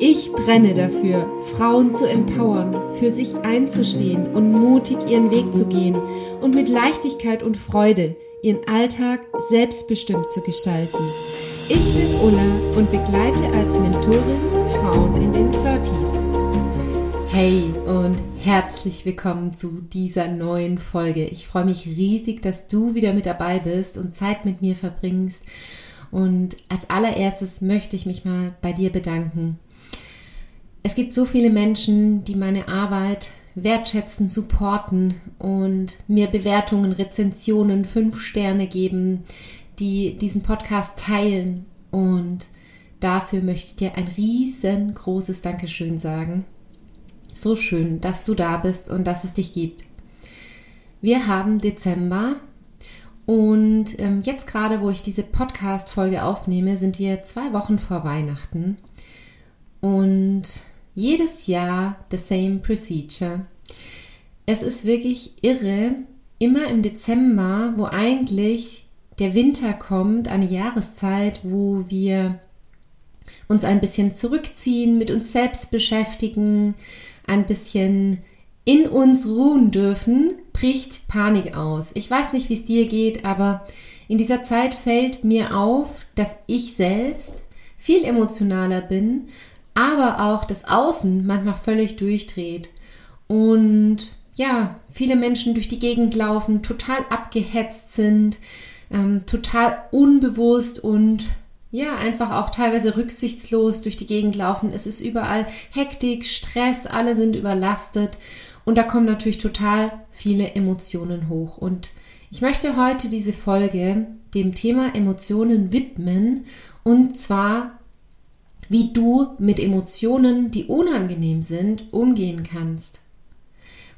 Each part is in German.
Ich brenne dafür, Frauen zu empowern, für sich einzustehen und mutig ihren Weg zu gehen und mit Leichtigkeit und Freude ihren Alltag selbstbestimmt zu gestalten. Ich bin Ulla und begleite als Mentorin Frauen in den 30s. Hey und herzlich willkommen zu dieser neuen Folge. Ich freue mich riesig, dass du wieder mit dabei bist und Zeit mit mir verbringst. Und als allererstes möchte ich mich mal bei dir bedanken es gibt so viele Menschen, die meine Arbeit wertschätzen, supporten und mir Bewertungen, Rezensionen, fünf Sterne geben, die diesen Podcast teilen. Und dafür möchte ich dir ein riesengroßes Dankeschön sagen. So schön, dass du da bist und dass es dich gibt. Wir haben Dezember und ähm, jetzt gerade, wo ich diese Podcast-Folge aufnehme, sind wir zwei Wochen vor Weihnachten. Und jedes Jahr the same procedure. Es ist wirklich irre, immer im Dezember, wo eigentlich der Winter kommt, eine Jahreszeit, wo wir uns ein bisschen zurückziehen, mit uns selbst beschäftigen, ein bisschen in uns ruhen dürfen, bricht Panik aus. Ich weiß nicht, wie es dir geht, aber in dieser Zeit fällt mir auf, dass ich selbst viel emotionaler bin aber auch das Außen manchmal völlig durchdreht und ja, viele Menschen durch die Gegend laufen, total abgehetzt sind, ähm, total unbewusst und ja, einfach auch teilweise rücksichtslos durch die Gegend laufen. Es ist überall Hektik, Stress, alle sind überlastet und da kommen natürlich total viele Emotionen hoch. Und ich möchte heute diese Folge dem Thema Emotionen widmen und zwar wie du mit Emotionen, die unangenehm sind, umgehen kannst.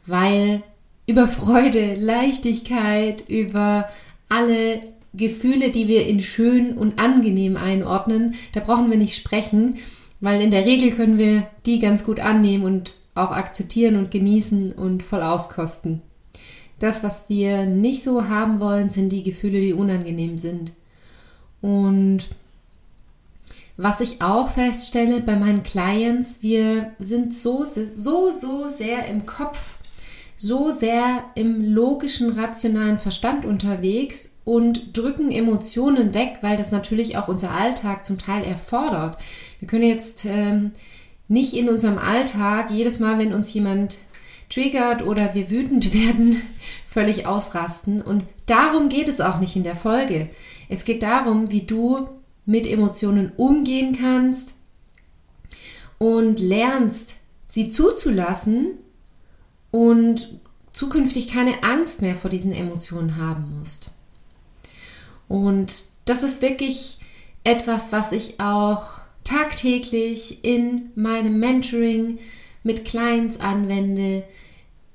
Weil über Freude, Leichtigkeit, über alle Gefühle, die wir in schön und angenehm einordnen, da brauchen wir nicht sprechen, weil in der Regel können wir die ganz gut annehmen und auch akzeptieren und genießen und voll auskosten. Das, was wir nicht so haben wollen, sind die Gefühle, die unangenehm sind. Und was ich auch feststelle bei meinen Clients, wir sind so, so, so sehr im Kopf, so sehr im logischen, rationalen Verstand unterwegs und drücken Emotionen weg, weil das natürlich auch unser Alltag zum Teil erfordert. Wir können jetzt ähm, nicht in unserem Alltag jedes Mal, wenn uns jemand triggert oder wir wütend werden, völlig ausrasten. Und darum geht es auch nicht in der Folge. Es geht darum, wie du mit Emotionen umgehen kannst und lernst, sie zuzulassen und zukünftig keine Angst mehr vor diesen Emotionen haben musst. Und das ist wirklich etwas, was ich auch tagtäglich in meinem Mentoring mit Clients anwende,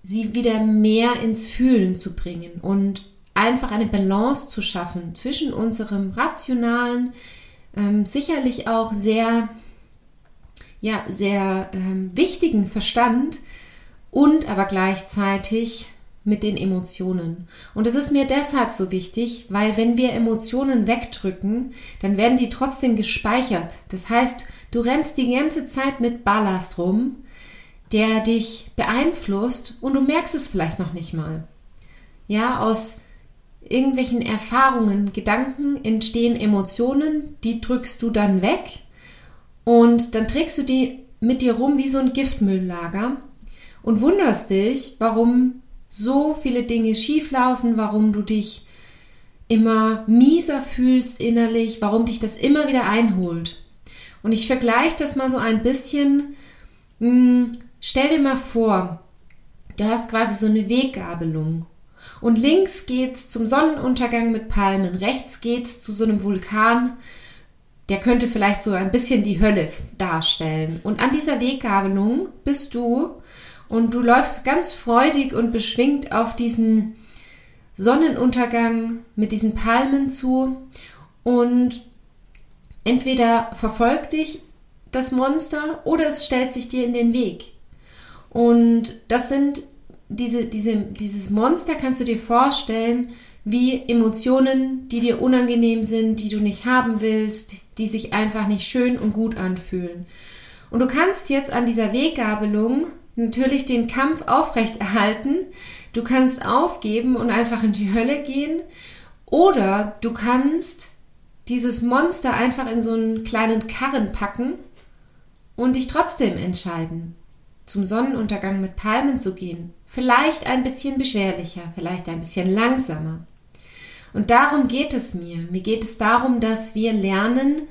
sie wieder mehr ins Fühlen zu bringen und einfach eine Balance zu schaffen zwischen unserem rationalen, ähm, sicherlich auch sehr, ja, sehr ähm, wichtigen Verstand und aber gleichzeitig mit den Emotionen. Und es ist mir deshalb so wichtig, weil wenn wir Emotionen wegdrücken, dann werden die trotzdem gespeichert. Das heißt, du rennst die ganze Zeit mit Ballast rum, der dich beeinflusst und du merkst es vielleicht noch nicht mal. Ja, aus irgendwelchen Erfahrungen, Gedanken entstehen Emotionen, die drückst du dann weg und dann trägst du die mit dir rum wie so ein Giftmülllager und wunderst dich, warum so viele Dinge schieflaufen, warum du dich immer mieser fühlst innerlich, warum dich das immer wieder einholt. Und ich vergleiche das mal so ein bisschen. Hm, stell dir mal vor, du hast quasi so eine Weggabelung und links geht's zum Sonnenuntergang mit Palmen, rechts geht's zu so einem Vulkan der könnte vielleicht so ein bisschen die Hölle darstellen. Und an dieser Weggabelung bist du und du läufst ganz freudig und beschwingt auf diesen Sonnenuntergang mit diesen Palmen zu und entweder verfolgt dich das Monster oder es stellt sich dir in den Weg. Und das sind diese, diese, dieses Monster kannst du dir vorstellen, wie Emotionen, die dir unangenehm sind, die du nicht haben willst, die sich einfach nicht schön und gut anfühlen. Und du kannst jetzt an dieser Weggabelung natürlich den Kampf aufrechterhalten. Du kannst aufgeben und einfach in die Hölle gehen. Oder du kannst dieses Monster einfach in so einen kleinen Karren packen und dich trotzdem entscheiden, zum Sonnenuntergang mit Palmen zu gehen. Vielleicht ein bisschen beschwerlicher, vielleicht ein bisschen langsamer. Und darum geht es mir. Mir geht es darum, dass wir lernen,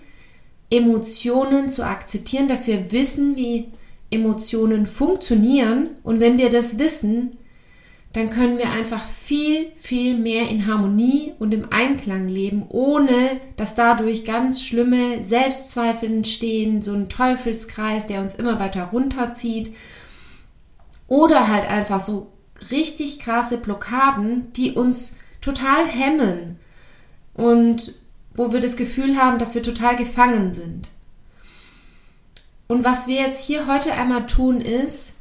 Emotionen zu akzeptieren, dass wir wissen, wie Emotionen funktionieren. Und wenn wir das wissen, dann können wir einfach viel, viel mehr in Harmonie und im Einklang leben, ohne dass dadurch ganz schlimme Selbstzweifel entstehen, so ein Teufelskreis, der uns immer weiter runterzieht. Oder halt einfach so richtig krasse Blockaden, die uns total hemmen und wo wir das Gefühl haben, dass wir total gefangen sind. Und was wir jetzt hier heute einmal tun ist,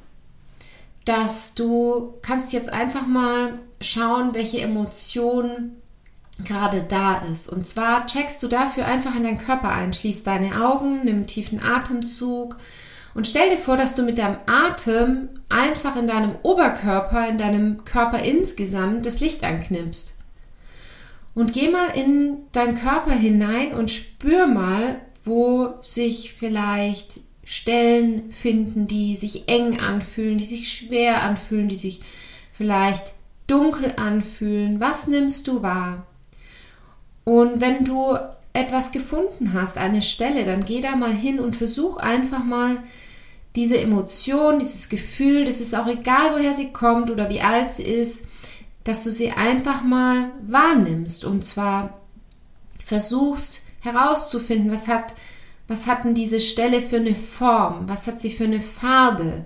dass du kannst jetzt einfach mal schauen, welche Emotion gerade da ist. Und zwar checkst du dafür einfach in deinen Körper ein, schließ deine Augen, nimm tiefen Atemzug und stell dir vor, dass du mit deinem Atem einfach in deinem Oberkörper, in deinem Körper insgesamt das Licht anknipst. Und geh mal in deinen Körper hinein und spür mal, wo sich vielleicht Stellen finden, die sich eng anfühlen, die sich schwer anfühlen, die sich vielleicht dunkel anfühlen. Was nimmst du wahr? Und wenn du etwas gefunden hast, eine Stelle, dann geh da mal hin und versuch einfach mal diese Emotion, dieses Gefühl, das ist auch egal, woher sie kommt oder wie alt sie ist, dass du sie einfach mal wahrnimmst und zwar versuchst herauszufinden, was hat, was hat denn diese Stelle für eine Form, was hat sie für eine Farbe,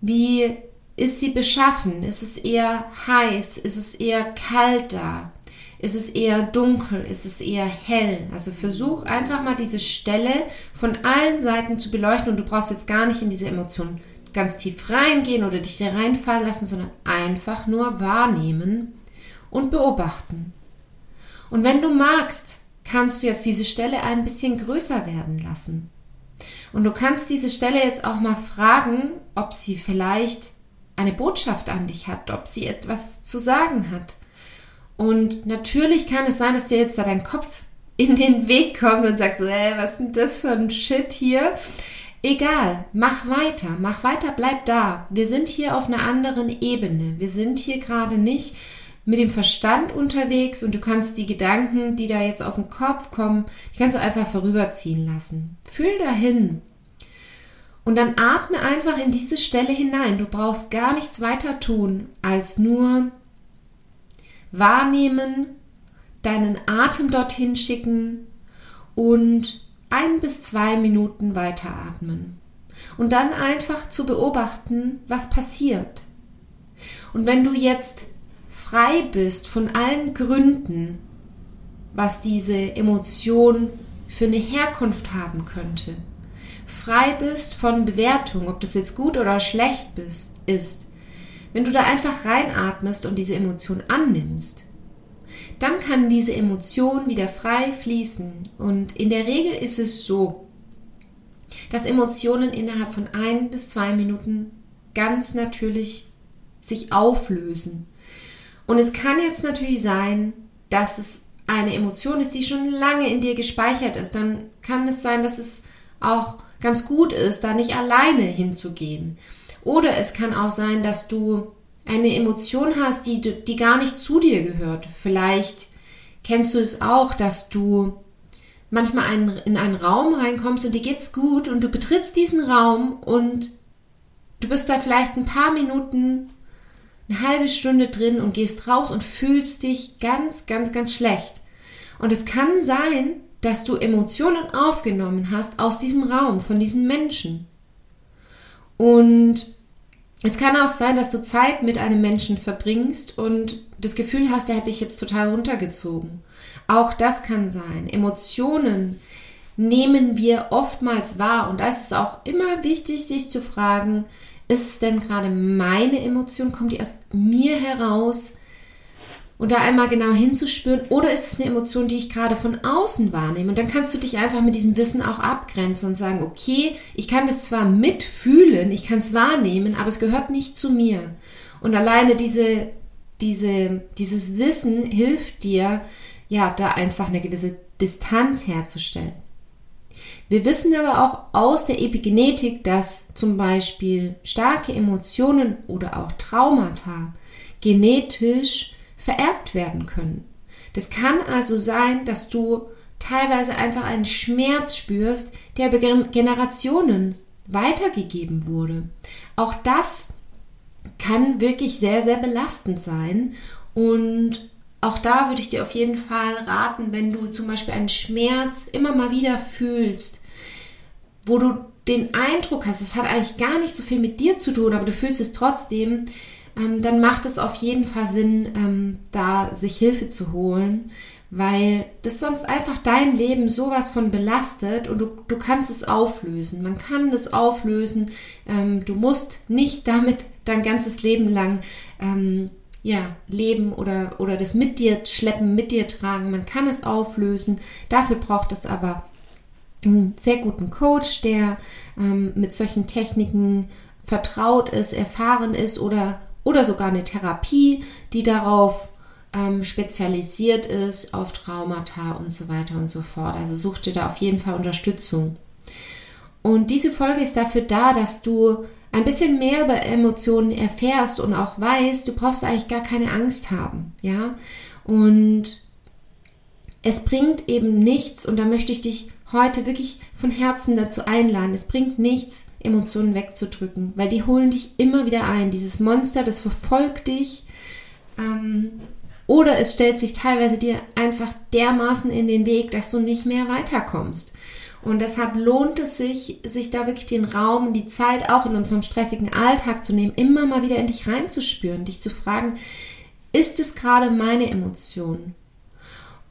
wie ist sie beschaffen, ist es eher heiß, ist es eher kalt da, ist es eher dunkel? Ist es eher hell? Also versuch einfach mal diese Stelle von allen Seiten zu beleuchten und du brauchst jetzt gar nicht in diese Emotionen ganz tief reingehen oder dich da reinfallen lassen, sondern einfach nur wahrnehmen und beobachten. Und wenn du magst, kannst du jetzt diese Stelle ein bisschen größer werden lassen. Und du kannst diese Stelle jetzt auch mal fragen, ob sie vielleicht eine Botschaft an dich hat, ob sie etwas zu sagen hat. Und natürlich kann es sein, dass dir jetzt da dein Kopf in den Weg kommt und sagst so, ey, was ist denn das für ein Shit hier? Egal, mach weiter, mach weiter, bleib da. Wir sind hier auf einer anderen Ebene. Wir sind hier gerade nicht mit dem Verstand unterwegs und du kannst die Gedanken, die da jetzt aus dem Kopf kommen, die kannst du einfach vorüberziehen lassen. Fühl dahin. Und dann atme einfach in diese Stelle hinein. Du brauchst gar nichts weiter tun, als nur wahrnehmen, deinen Atem dorthin schicken und ein bis zwei Minuten weiteratmen. Und dann einfach zu beobachten, was passiert. Und wenn du jetzt frei bist von allen Gründen, was diese Emotion für eine Herkunft haben könnte, frei bist von Bewertung, ob das jetzt gut oder schlecht bist, ist, wenn du da einfach reinatmest und diese Emotion annimmst, dann kann diese Emotion wieder frei fließen. Und in der Regel ist es so, dass Emotionen innerhalb von ein bis zwei Minuten ganz natürlich sich auflösen. Und es kann jetzt natürlich sein, dass es eine Emotion ist, die schon lange in dir gespeichert ist. Dann kann es sein, dass es auch ganz gut ist, da nicht alleine hinzugehen. Oder es kann auch sein, dass du eine Emotion hast, die, die gar nicht zu dir gehört. Vielleicht kennst du es auch, dass du manchmal ein, in einen Raum reinkommst und dir geht's gut und du betrittst diesen Raum und du bist da vielleicht ein paar Minuten, eine halbe Stunde drin und gehst raus und fühlst dich ganz, ganz, ganz schlecht. Und es kann sein, dass du Emotionen aufgenommen hast aus diesem Raum, von diesen Menschen. Und es kann auch sein, dass du Zeit mit einem Menschen verbringst und das Gefühl hast, der hat dich jetzt total runtergezogen. Auch das kann sein. Emotionen nehmen wir oftmals wahr und da ist es auch immer wichtig, sich zu fragen, ist es denn gerade meine Emotion? Kommt die aus mir heraus? Und da einmal genau hinzuspüren, oder ist es eine Emotion, die ich gerade von außen wahrnehme? Und dann kannst du dich einfach mit diesem Wissen auch abgrenzen und sagen, okay, ich kann das zwar mitfühlen, ich kann es wahrnehmen, aber es gehört nicht zu mir. Und alleine diese, diese, dieses Wissen hilft dir, ja, da einfach eine gewisse Distanz herzustellen. Wir wissen aber auch aus der Epigenetik, dass zum Beispiel starke Emotionen oder auch Traumata genetisch vererbt werden können. Das kann also sein, dass du teilweise einfach einen Schmerz spürst, der über Generationen weitergegeben wurde. Auch das kann wirklich sehr, sehr belastend sein und auch da würde ich dir auf jeden Fall raten, wenn du zum Beispiel einen Schmerz immer mal wieder fühlst, wo du den Eindruck hast, es hat eigentlich gar nicht so viel mit dir zu tun, aber du fühlst es trotzdem, ähm, dann macht es auf jeden Fall Sinn, ähm, da sich Hilfe zu holen, weil das sonst einfach dein Leben sowas von belastet und du, du kannst es auflösen. Man kann das auflösen. Ähm, du musst nicht damit dein ganzes Leben lang ähm, ja, leben oder, oder das mit dir schleppen, mit dir tragen. Man kann es auflösen. Dafür braucht es aber einen sehr guten Coach, der ähm, mit solchen Techniken vertraut ist, erfahren ist oder, oder sogar eine Therapie, die darauf ähm, spezialisiert ist, auf Traumata und so weiter und so fort. Also such dir da auf jeden Fall Unterstützung. Und diese Folge ist dafür da, dass du ein bisschen mehr über Emotionen erfährst und auch weißt, du brauchst eigentlich gar keine Angst haben, ja? Und es bringt eben nichts, und da möchte ich dich heute wirklich von Herzen dazu einladen, es bringt nichts, Emotionen wegzudrücken, weil die holen dich immer wieder ein. Dieses Monster, das verfolgt dich. Ähm, oder es stellt sich teilweise dir einfach dermaßen in den Weg, dass du nicht mehr weiterkommst. Und deshalb lohnt es sich, sich da wirklich den Raum, die Zeit auch in unserem stressigen Alltag zu nehmen, immer mal wieder in dich reinzuspüren, dich zu fragen, ist es gerade meine Emotion?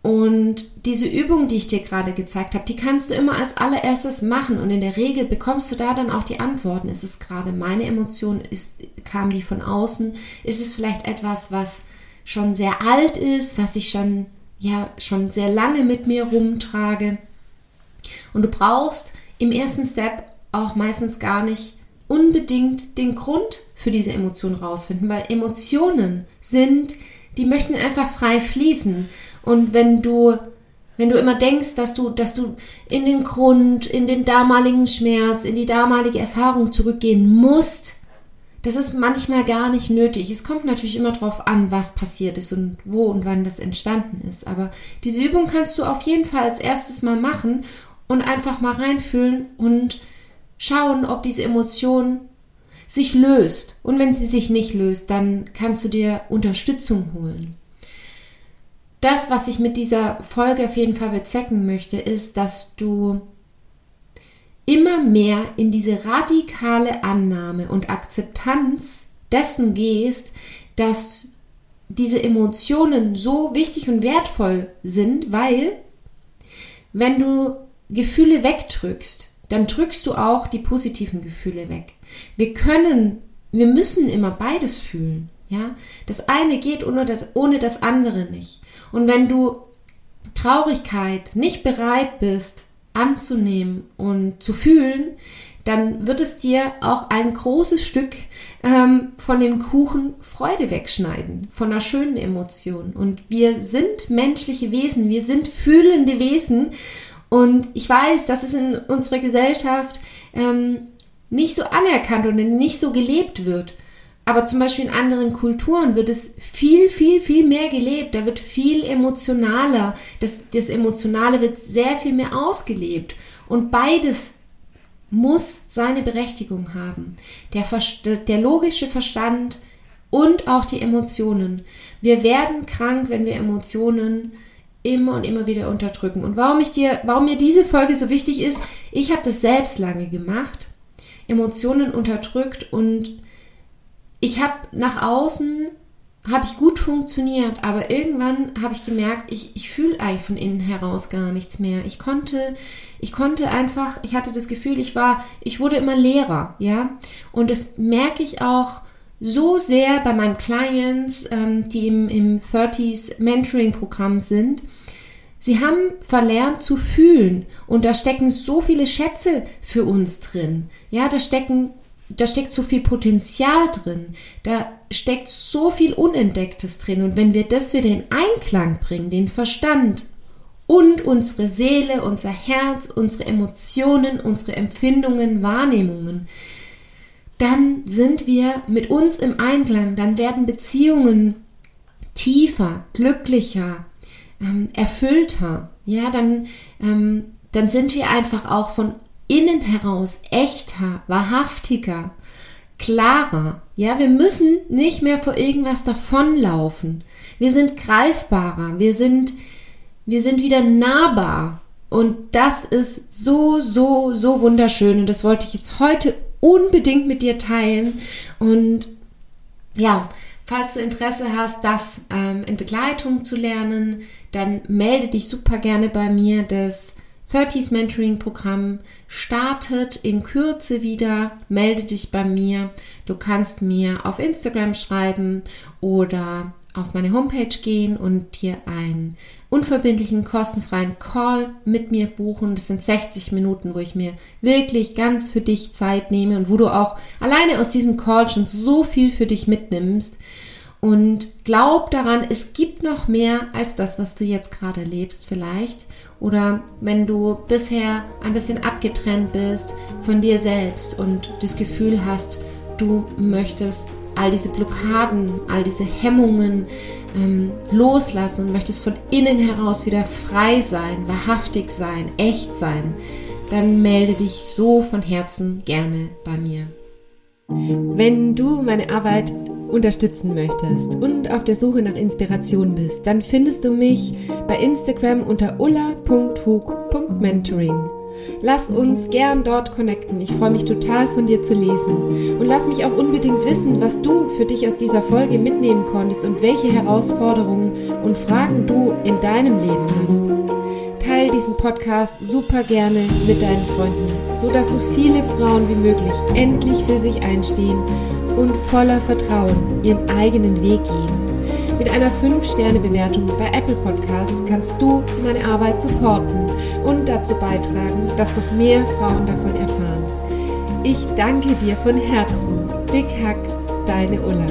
Und diese Übung, die ich dir gerade gezeigt habe, die kannst du immer als allererstes machen und in der Regel bekommst du da dann auch die Antworten. Ist es gerade meine Emotion? Ist, kam die von außen? Ist es vielleicht etwas, was schon sehr alt ist, was ich schon, ja, schon sehr lange mit mir rumtrage? Und du brauchst im ersten Step auch meistens gar nicht unbedingt den Grund für diese Emotion rausfinden, weil Emotionen sind, die möchten einfach frei fließen. Und wenn du wenn du immer denkst, dass du, dass du in den Grund, in den damaligen Schmerz, in die damalige Erfahrung zurückgehen musst, das ist manchmal gar nicht nötig. Es kommt natürlich immer darauf an, was passiert ist und wo und wann das entstanden ist. Aber diese Übung kannst du auf jeden Fall als erstes mal machen und einfach mal reinfühlen und schauen, ob diese Emotion sich löst. Und wenn sie sich nicht löst, dann kannst du dir Unterstützung holen. Das, was ich mit dieser Folge auf jeden Fall bezwecken möchte, ist, dass du immer mehr in diese radikale Annahme und Akzeptanz dessen gehst, dass diese Emotionen so wichtig und wertvoll sind, weil wenn du Gefühle wegdrückst, dann drückst du auch die positiven Gefühle weg. Wir können, wir müssen immer beides fühlen. Ja, das eine geht ohne das, ohne das andere nicht. Und wenn du Traurigkeit nicht bereit bist anzunehmen und zu fühlen, dann wird es dir auch ein großes Stück ähm, von dem Kuchen Freude wegschneiden, von einer schönen Emotion. Und wir sind menschliche Wesen, wir sind fühlende Wesen und ich weiß, dass es in unserer Gesellschaft ähm, nicht so anerkannt und nicht so gelebt wird. Aber zum Beispiel in anderen Kulturen wird es viel, viel, viel mehr gelebt. Da wird viel emotionaler. Das, das Emotionale wird sehr viel mehr ausgelebt. Und beides muss seine Berechtigung haben. Der, der logische Verstand und auch die Emotionen. Wir werden krank, wenn wir Emotionen immer und immer wieder unterdrücken. Und warum ich dir, warum mir diese Folge so wichtig ist, ich habe das selbst lange gemacht, Emotionen unterdrückt und ich habe nach außen habe ich gut funktioniert, aber irgendwann habe ich gemerkt, ich, ich fühle eigentlich von innen heraus gar nichts mehr. Ich konnte, ich konnte einfach, ich hatte das Gefühl, ich war, ich wurde immer leerer, ja. Und das merke ich auch so sehr bei meinen Clients, ähm, die im, im 30s Mentoring-Programm sind. Sie haben verlernt zu fühlen und da stecken so viele Schätze für uns drin. Ja, da stecken da steckt so viel Potenzial drin, da steckt so viel Unentdecktes drin. Und wenn wir das wieder in Einklang bringen, den Verstand und unsere Seele, unser Herz, unsere Emotionen, unsere Empfindungen, Wahrnehmungen, dann sind wir mit uns im Einklang, dann werden Beziehungen tiefer, glücklicher, ähm, erfüllter. Ja, dann, ähm, dann sind wir einfach auch von innen heraus echter, wahrhaftiger, klarer. Ja, wir müssen nicht mehr vor irgendwas davonlaufen. Wir sind greifbarer, wir sind, wir sind wieder nahbar. Und das ist so, so, so wunderschön. Und das wollte ich jetzt heute unbedingt mit dir teilen. Und ja, falls du Interesse hast, das ähm, in Begleitung zu lernen, dann melde dich super gerne bei mir. Das 30s Mentoring Programm startet in Kürze wieder. Melde dich bei mir. Du kannst mir auf Instagram schreiben oder auf meine Homepage gehen und dir einen unverbindlichen, kostenfreien Call mit mir buchen. Das sind 60 Minuten, wo ich mir wirklich ganz für dich Zeit nehme und wo du auch alleine aus diesem Call schon so viel für dich mitnimmst. Und glaub daran, es gibt noch mehr als das, was du jetzt gerade lebst vielleicht. Oder wenn du bisher ein bisschen abgetrennt bist von dir selbst und das Gefühl hast, du möchtest all diese Blockaden, all diese Hemmungen ähm, loslassen und möchtest von innen heraus wieder frei sein, wahrhaftig sein, echt sein, dann melde dich so von Herzen gerne bei mir. Wenn du meine Arbeit unterstützen möchtest und auf der Suche nach Inspiration bist, dann findest du mich bei Instagram unter ulla.hug.mentoring. Lass uns gern dort connecten. Ich freue mich total von dir zu lesen. Und lass mich auch unbedingt wissen, was du für dich aus dieser Folge mitnehmen konntest und welche Herausforderungen und Fragen du in deinem Leben hast. Teil diesen Podcast super gerne mit deinen Freunden, sodass so viele Frauen wie möglich endlich für sich einstehen und voller Vertrauen ihren eigenen Weg gehen. Mit einer 5-Sterne-Bewertung bei Apple Podcasts kannst du meine Arbeit supporten und dazu beitragen, dass noch mehr Frauen davon erfahren. Ich danke dir von Herzen. Big Hack, deine Ulla.